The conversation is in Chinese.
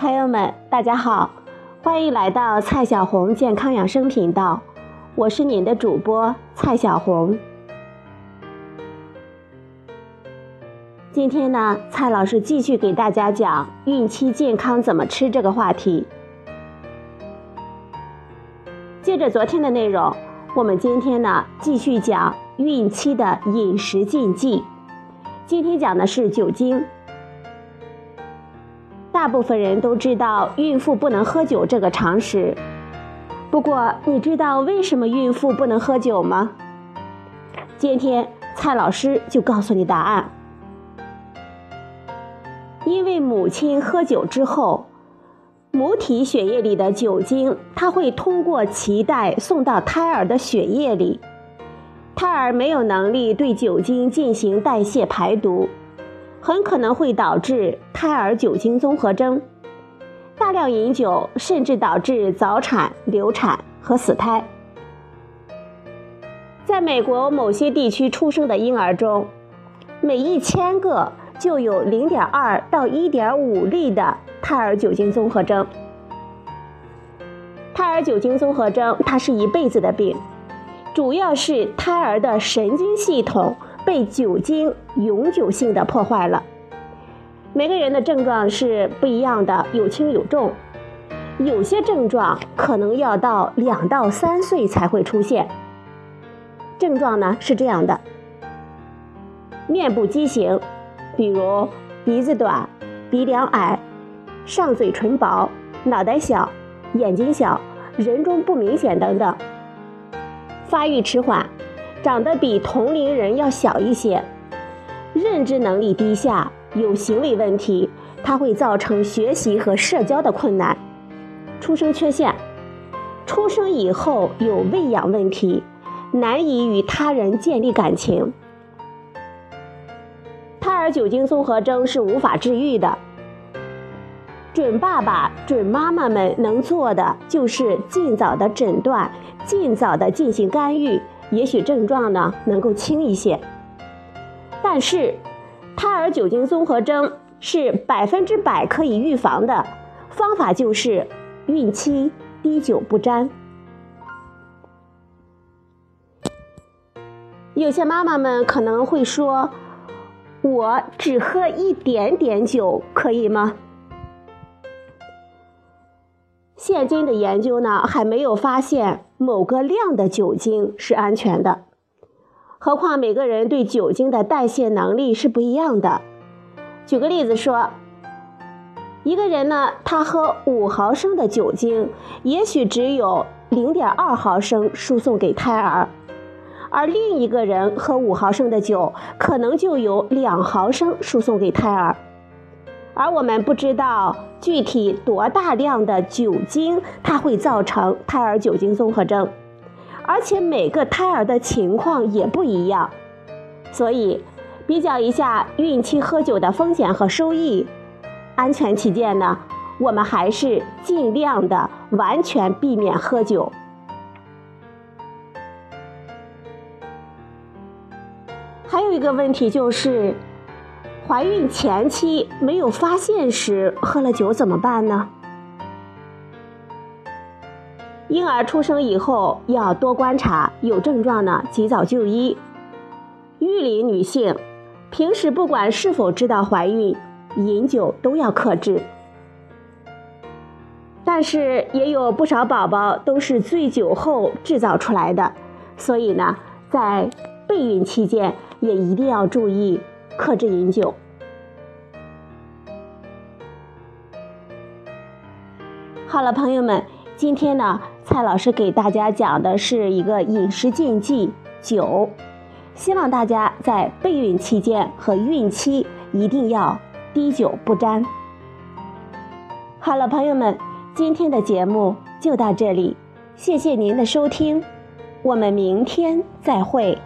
朋友们，大家好，欢迎来到蔡小红健康养生频道，我是您的主播蔡小红。今天呢，蔡老师继续给大家讲孕期健康怎么吃这个话题。接着昨天的内容，我们今天呢继续讲孕期的饮食禁忌。今天讲的是酒精。大部分人都知道孕妇不能喝酒这个常识，不过你知道为什么孕妇不能喝酒吗？今天蔡老师就告诉你答案。因为母亲喝酒之后，母体血液里的酒精，它会通过脐带送到胎儿的血液里，胎儿没有能力对酒精进行代谢排毒，很可能会导致胎儿酒精综合征。大量饮酒甚至导致早产、流产和死胎。在美国某些地区出生的婴儿中，每一千个。就有零点二到一点五例的胎儿酒精综合征。胎儿酒精综合征，它是一辈子的病，主要是胎儿的神经系统被酒精永久性的破坏了。每个人的症状是不一样的，有轻有重，有些症状可能要到两到三岁才会出现。症状呢是这样的：面部畸形。比如鼻子短、鼻梁矮、上嘴唇薄、脑袋小、眼睛小、人中不明显等等。发育迟缓，长得比同龄人要小一些，认知能力低下，有行为问题，它会造成学习和社交的困难。出生缺陷，出生以后有喂养问题，难以与他人建立感情。胎儿酒精综合征是无法治愈的，准爸爸、准妈妈们能做的就是尽早的诊断，尽早的进行干预，也许症状呢能够轻一些。但是，胎儿酒精综合征是百分之百可以预防的，方法就是孕期滴酒不沾。有些妈妈们可能会说。我只喝一点点酒，可以吗？现今的研究呢，还没有发现某个量的酒精是安全的。何况每个人对酒精的代谢能力是不一样的。举个例子说，一个人呢，他喝五毫升的酒精，也许只有零点二毫升输送给胎儿。而另一个人喝五毫升的酒，可能就有两毫升输送给胎儿，而我们不知道具体多大量的酒精它会造成胎儿酒精综合征，而且每个胎儿的情况也不一样，所以比较一下孕期喝酒的风险和收益，安全起见呢，我们还是尽量的完全避免喝酒。还有一个问题就是，怀孕前期没有发现时喝了酒怎么办呢？婴儿出生以后要多观察，有症状呢及早就医。育龄女性平时不管是否知道怀孕，饮酒都要克制。但是也有不少宝宝都是醉酒后制造出来的，所以呢，在备孕期间。也一定要注意克制饮酒。好了，朋友们，今天呢，蔡老师给大家讲的是一个饮食禁忌——酒。希望大家在备孕期间和孕期一定要滴酒不沾。好了，朋友们，今天的节目就到这里，谢谢您的收听，我们明天再会。